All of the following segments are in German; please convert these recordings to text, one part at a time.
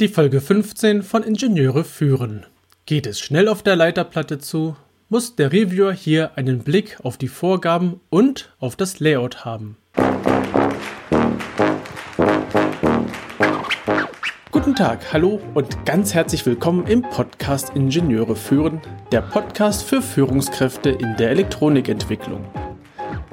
Die Folge 15 von Ingenieure führen. Geht es schnell auf der Leiterplatte zu, muss der Reviewer hier einen Blick auf die Vorgaben und auf das Layout haben. Guten Tag, hallo und ganz herzlich willkommen im Podcast Ingenieure führen, der Podcast für Führungskräfte in der Elektronikentwicklung.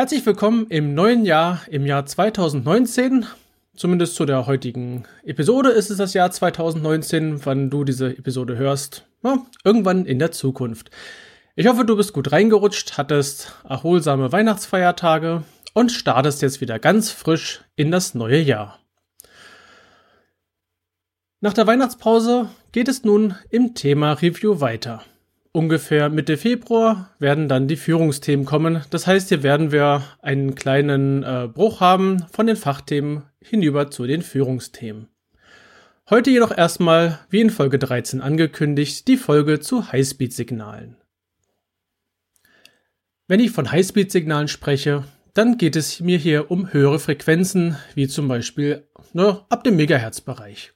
Herzlich willkommen im neuen Jahr, im Jahr 2019. Zumindest zu der heutigen Episode ist es das Jahr 2019, wann du diese Episode hörst. Ja, irgendwann in der Zukunft. Ich hoffe, du bist gut reingerutscht, hattest erholsame Weihnachtsfeiertage und startest jetzt wieder ganz frisch in das neue Jahr. Nach der Weihnachtspause geht es nun im Thema Review weiter ungefähr Mitte Februar werden dann die Führungsthemen kommen. Das heißt, hier werden wir einen kleinen äh, Bruch haben von den Fachthemen hinüber zu den Führungsthemen. Heute jedoch erstmal, wie in Folge 13 angekündigt, die Folge zu Highspeed-Signalen. Wenn ich von Highspeed-Signalen spreche, dann geht es mir hier um höhere Frequenzen, wie zum Beispiel ne, ab dem Megahertz-Bereich.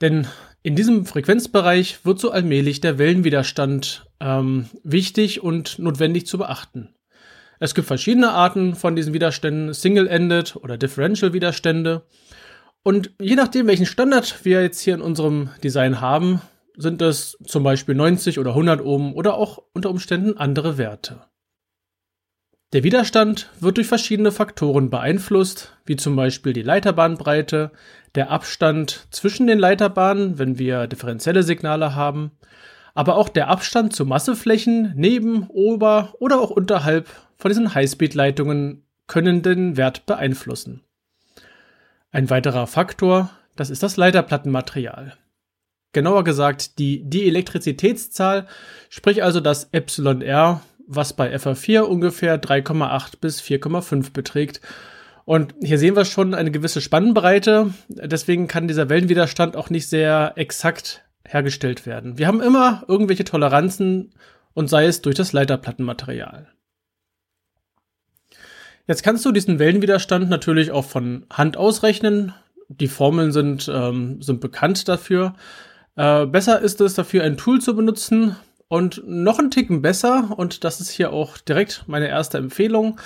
Denn in diesem Frequenzbereich wird so allmählich der Wellenwiderstand ähm, wichtig und notwendig zu beachten. Es gibt verschiedene Arten von diesen Widerständen, Single-Ended oder Differential-Widerstände. Und je nachdem, welchen Standard wir jetzt hier in unserem Design haben, sind es zum Beispiel 90 oder 100 Ohm oder auch unter Umständen andere Werte. Der Widerstand wird durch verschiedene Faktoren beeinflusst, wie zum Beispiel die Leiterbahnbreite, der Abstand zwischen den Leiterbahnen, wenn wir differenzielle Signale haben, aber auch der Abstand zu Masseflächen neben, ober oder auch unterhalb von diesen Highspeed-Leitungen können den Wert beeinflussen. Ein weiterer Faktor, das ist das Leiterplattenmaterial. Genauer gesagt die Dielektrizitätszahl, sprich also das εr was bei FA4 ungefähr 3,8 bis 4,5 beträgt. Und hier sehen wir schon eine gewisse Spannbreite. Deswegen kann dieser Wellenwiderstand auch nicht sehr exakt hergestellt werden. Wir haben immer irgendwelche Toleranzen und sei es durch das Leiterplattenmaterial. Jetzt kannst du diesen Wellenwiderstand natürlich auch von Hand ausrechnen. Die Formeln sind, ähm, sind bekannt dafür. Äh, besser ist es dafür, ein Tool zu benutzen, und noch ein Ticken besser, und das ist hier auch direkt meine erste Empfehlung,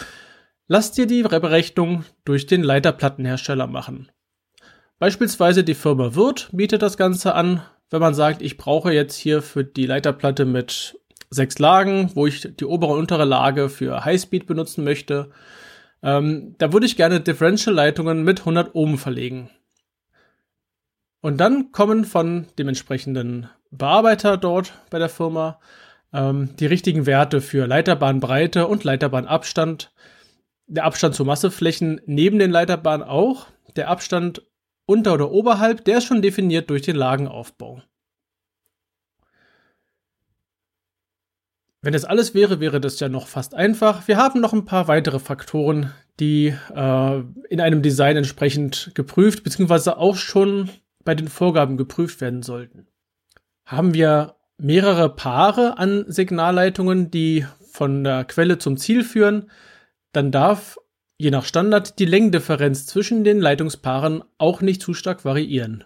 lass dir die Berechnung durch den Leiterplattenhersteller machen. Beispielsweise die Firma Wirth bietet das Ganze an, wenn man sagt, ich brauche jetzt hier für die Leiterplatte mit sechs Lagen, wo ich die obere und untere Lage für Highspeed benutzen möchte, ähm, da würde ich gerne Differential-Leitungen mit 100 Ohm verlegen. Und dann kommen von dem entsprechenden Bearbeiter dort bei der Firma ähm, die richtigen Werte für Leiterbahnbreite und Leiterbahnabstand. Der Abstand zu Masseflächen neben den Leiterbahnen auch. Der Abstand unter oder oberhalb, der ist schon definiert durch den Lagenaufbau. Wenn das alles wäre, wäre das ja noch fast einfach. Wir haben noch ein paar weitere Faktoren, die äh, in einem Design entsprechend geprüft bzw. auch schon bei den Vorgaben geprüft werden sollten. Haben wir mehrere Paare an Signalleitungen, die von der Quelle zum Ziel führen, dann darf je nach Standard die Längendifferenz zwischen den Leitungspaaren auch nicht zu stark variieren.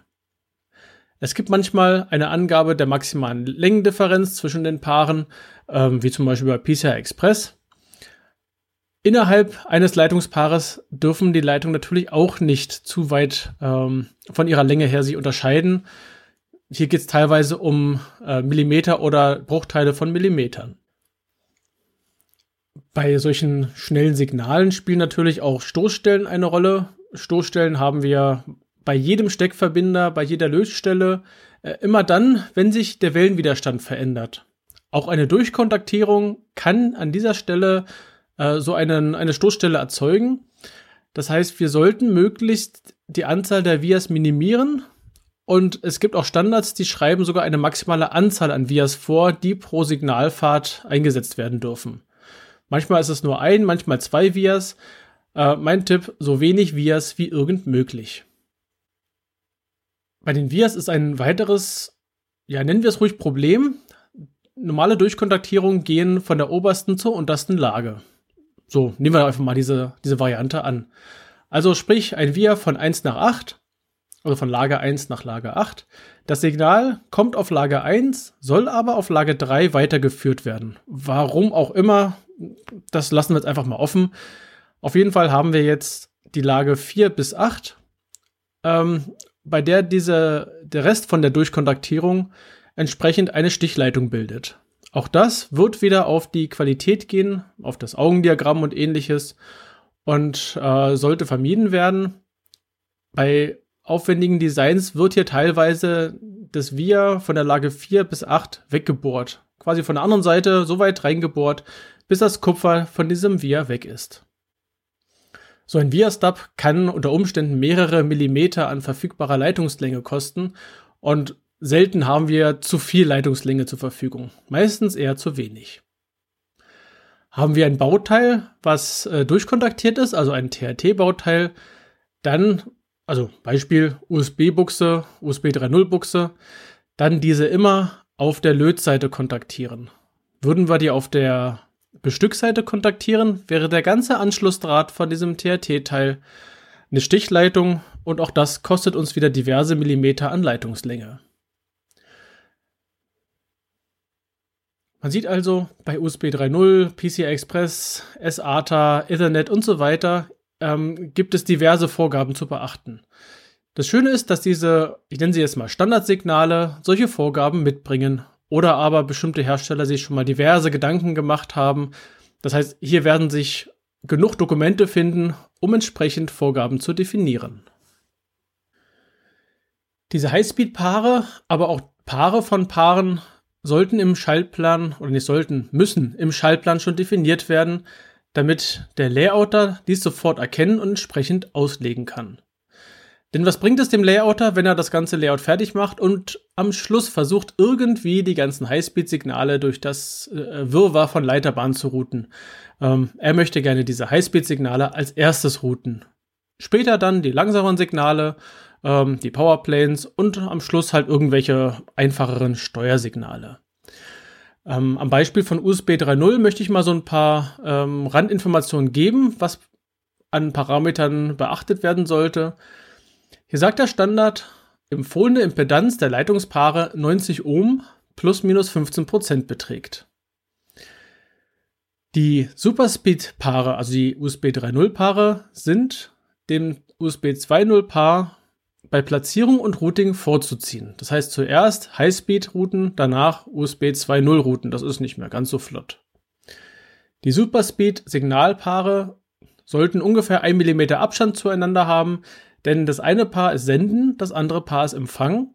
Es gibt manchmal eine Angabe der maximalen Längendifferenz zwischen den Paaren, ähm, wie zum Beispiel bei PCI Express. Innerhalb eines Leitungspaares dürfen die Leitungen natürlich auch nicht zu weit ähm, von ihrer Länge her sich unterscheiden. Hier geht es teilweise um äh, Millimeter oder Bruchteile von Millimetern. Bei solchen schnellen Signalen spielen natürlich auch Stoßstellen eine Rolle. Stoßstellen haben wir bei jedem Steckverbinder, bei jeder Lötstelle, äh, immer dann, wenn sich der Wellenwiderstand verändert. Auch eine Durchkontaktierung kann an dieser Stelle äh, so einen, eine Stoßstelle erzeugen. Das heißt, wir sollten möglichst die Anzahl der Vias minimieren Und es gibt auch Standards, die schreiben sogar eine maximale Anzahl an Vias vor, die pro Signalfahrt eingesetzt werden dürfen. Manchmal ist es nur ein, manchmal zwei Vias. Äh, mein Tipp, so wenig Vias wie irgend möglich. Bei den Vias ist ein weiteres, ja, nennen wir es ruhig Problem. Normale Durchkontaktierungen gehen von der obersten zur untersten Lage. So, nehmen wir einfach mal diese, diese Variante an. Also sprich, ein Via von 1 nach 8 also von Lager 1 nach Lager 8. Das Signal kommt auf Lager 1, soll aber auf Lager 3 weitergeführt werden. Warum auch immer, das lassen wir jetzt einfach mal offen. Auf jeden Fall haben wir jetzt die Lage 4 bis 8, ähm, bei der diese, der Rest von der Durchkontaktierung entsprechend eine Stichleitung bildet. Auch das wird wieder auf die Qualität gehen, auf das Augendiagramm und ähnliches und äh, sollte vermieden werden. Bei aufwendigen Designs wird hier teilweise das Via von der Lage 4 bis 8 weggebohrt. Quasi von der anderen Seite so weit reingebohrt, bis das Kupfer von diesem Via weg ist. So ein Via-Stub kann unter Umständen mehrere Millimeter an verfügbarer Leitungslänge kosten und selten haben wir zu viel Leitungslänge zur Verfügung. Meistens eher zu wenig. Haben wir ein Bauteil, was äh, durchkontaktiert ist, also ein THT-Bauteil, dann also Beispiel USB-Buchse, USB 3.0 Buchse, dann diese immer auf der Lötseite kontaktieren. Würden wir die auf der Bestückseite kontaktieren, wäre der ganze Anschlussdraht von diesem TRT-Teil eine Stichleitung und auch das kostet uns wieder diverse Millimeter an Leitungslänge. Man sieht also bei USB 3.0, PCI Express, SATA, Ethernet und so weiter ähm, gibt es diverse Vorgaben zu beachten. Das Schöne ist, dass diese, ich nenne sie jetzt mal Standardsignale, solche Vorgaben mitbringen oder aber bestimmte Hersteller sich schon mal diverse Gedanken gemacht haben. Das heißt, hier werden sich genug Dokumente finden, um entsprechend Vorgaben zu definieren. Diese Highspeed-Paare, aber auch Paare von Paaren sollten im Schaltplan oder nicht sollten, müssen im Schaltplan schon definiert werden, damit der Layouter dies sofort erkennen und entsprechend auslegen kann. Denn was bringt es dem Layouter, wenn er das ganze Layout fertig macht und am Schluss versucht, irgendwie die ganzen Highspeed-Signale durch das äh, Wirrwarr von Leiterbahnen zu routen? Ähm, er möchte gerne diese Highspeed-Signale als erstes routen. Später dann die langsameren Signale, ähm, die Powerplanes und am Schluss halt irgendwelche einfacheren Steuersignale. Ähm, am Beispiel von USB 3.0 möchte ich mal so ein paar ähm, Randinformationen geben, was an Parametern beachtet werden sollte. Hier sagt der Standard, empfohlene Impedanz der Leitungspaare 90 Ohm plus minus 15% beträgt. Die Superspeed-Paare, also die USB 3.0-Paare, sind dem USB 2.0-Paar bei Platzierung und Routing vorzuziehen. Das heißt zuerst High-Speed-Routen, danach USB 2.0-Routen. Das ist nicht mehr ganz so flott. Die Superspeed-Signalpaare sollten ungefähr 1 mm Abstand zueinander haben, denn das eine Paar ist Senden, das andere Paar ist Empfang.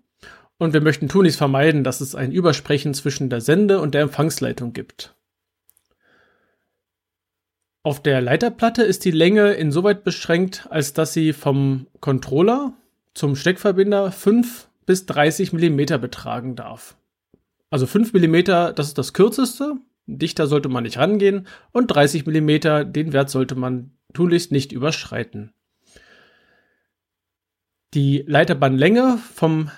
Und wir möchten tunlichst vermeiden, dass es ein Übersprechen zwischen der Sende- und der Empfangsleitung gibt. Auf der Leiterplatte ist die Länge insoweit beschränkt, als dass sie vom Controller zum Steckverbinder 5 bis 30 mm betragen darf. Also 5 mm, das ist das kürzeste, dichter sollte man nicht rangehen und 30 mm, den Wert sollte man tunlichst nicht überschreiten. Die Leiterbandlänge vom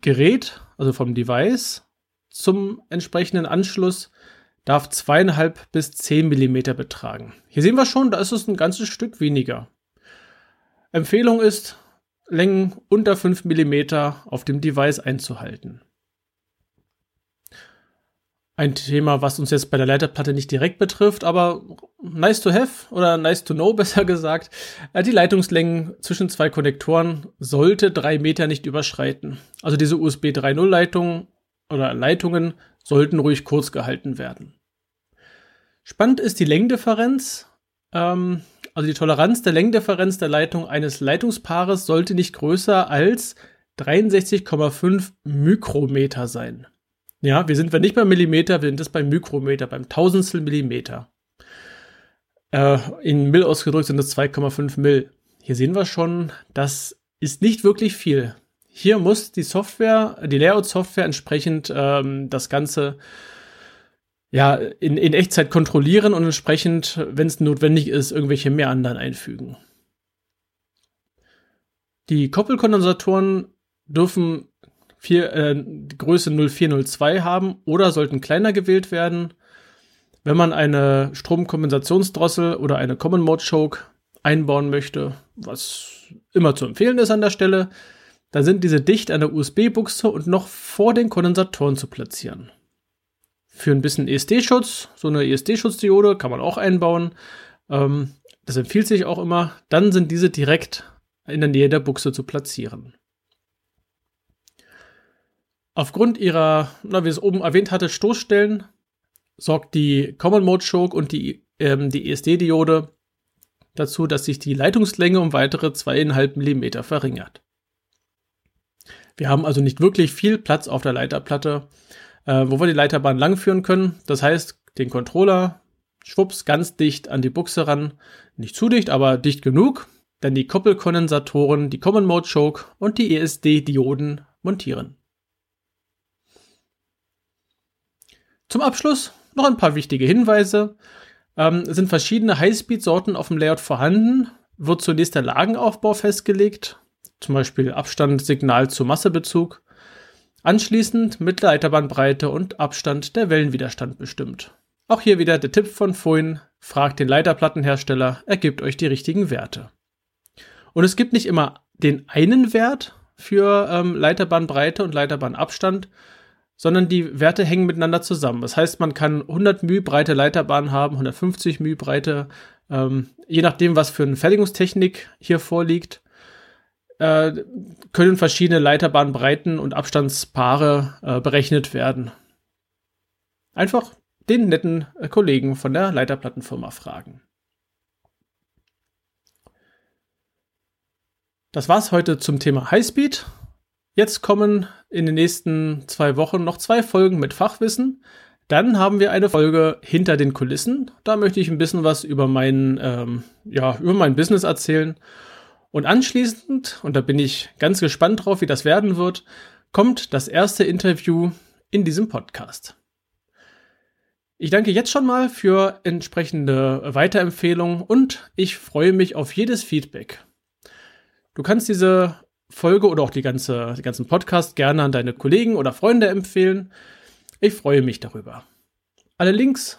Gerät, also vom Device, zum entsprechenden Anschluss darf 2,5 bis 10 mm betragen. Hier sehen wir schon, da ist es ein ganzes Stück weniger. Empfehlung ist, Längen unter 5 mm auf dem Device einzuhalten. Ein Thema, was uns jetzt bei der Leiterplatte nicht direkt betrifft, aber nice to have oder nice to know besser gesagt. Äh, die Leitungslängen zwischen zwei Konnektoren sollte 3 Meter nicht überschreiten. Also diese USB 3.0 Leitungen oder Leitungen sollten ruhig kurz gehalten werden. Spannend ist die Längendifferenz. Ähm, also die Toleranz der Längendifferenz der Leitung eines Leitungspaares sollte nicht größer als 63,5 Mikrometer sein. Ja, wir sind wir nicht beim Millimeter, wir sind das beim Mikrometer, beim Tausendstel Millimeter. Äh, in Mill ausgedrückt sind das 2,5 Mill. Hier sehen wir schon, das ist nicht wirklich viel. Hier muss die Software, die Layout-Software entsprechend ähm, das Ganze ja, in, in Echtzeit kontrollieren und entsprechend, wenn es notwendig ist, irgendwelche Meandern einfügen. Die Koppelkondensatoren dürfen vier, äh, Größe 0402 haben oder sollten kleiner gewählt werden. Wenn man eine Stromkompensationsdrossel oder eine Common Mode Choke einbauen möchte, was immer zu empfehlen ist an der Stelle, dann sind diese dicht an der USB-Buchse und noch vor den Kondensatoren zu platzieren. Für ein bisschen ESD-Schutz, so eine ESD-Schutzdiode kann man auch einbauen. Ähm, das empfiehlt sich auch immer. Dann sind diese direkt in der Nähe der Buchse zu platzieren. Aufgrund ihrer, na, wie es oben erwähnt hatte, Stoßstellen sorgt die Common Mode Choke und die, ähm, die ESD-Diode dazu, dass sich die Leitungslänge um weitere 2,5 mm verringert. Wir haben also nicht wirklich viel Platz auf der Leiterplatte, äh, wo wir die Leiterbahn langführen können. Das heißt, den Controller schwupps ganz dicht an die Buchse ran. Nicht zu dicht, aber dicht genug, dann die Koppelkondensatoren, die Common Mode Choke und die ESD-Dioden montieren. Zum Abschluss noch ein paar wichtige Hinweise. Ähm, sind verschiedene Highspeed-Sorten auf dem Layout vorhanden, wird zunächst der Lagenaufbau festgelegt, zum Beispiel Abstand, Signal zu Massebezug. Anschließend Mittelleiterbahnbreite und Abstand der Wellenwiderstand bestimmt. Auch hier wieder der Tipp von vorhin, fragt den Leiterplattenhersteller, er gibt euch die richtigen Werte. Und es gibt nicht immer den einen Wert für ähm, Leiterbahnbreite und Leiterbahnabstand, sondern die Werte hängen miteinander zusammen. Das heißt, man kann 100 μ breite Leiterbahn haben, 150 μ breite, ähm, je nachdem, was für eine Fertigungstechnik hier vorliegt, äh, können verschiedene Leiterbahnbreiten und Abstandspaare äh, berechnet werden. Einfach den netten äh, Kollegen von der Leiterplattenfirma fragen. Das war's heute zum Thema Highspeed. Jetzt kommen in den nächsten zwei Wochen noch zwei Folgen mit Fachwissen. Dann haben wir eine Folge hinter den Kulissen. Da möchte ich ein bisschen was über mein, ähm, ja, über mein Business erzählen. Und anschließend, und da bin ich ganz gespannt drauf, wie das werden wird, kommt das erste Interview in diesem Podcast. Ich danke jetzt schon mal für entsprechende Weiterempfehlungen und ich freue mich auf jedes Feedback. Du kannst diese Folge oder auch die ganze, die ganzen Podcast gerne an deine Kollegen oder Freunde empfehlen. Ich freue mich darüber. Alle Links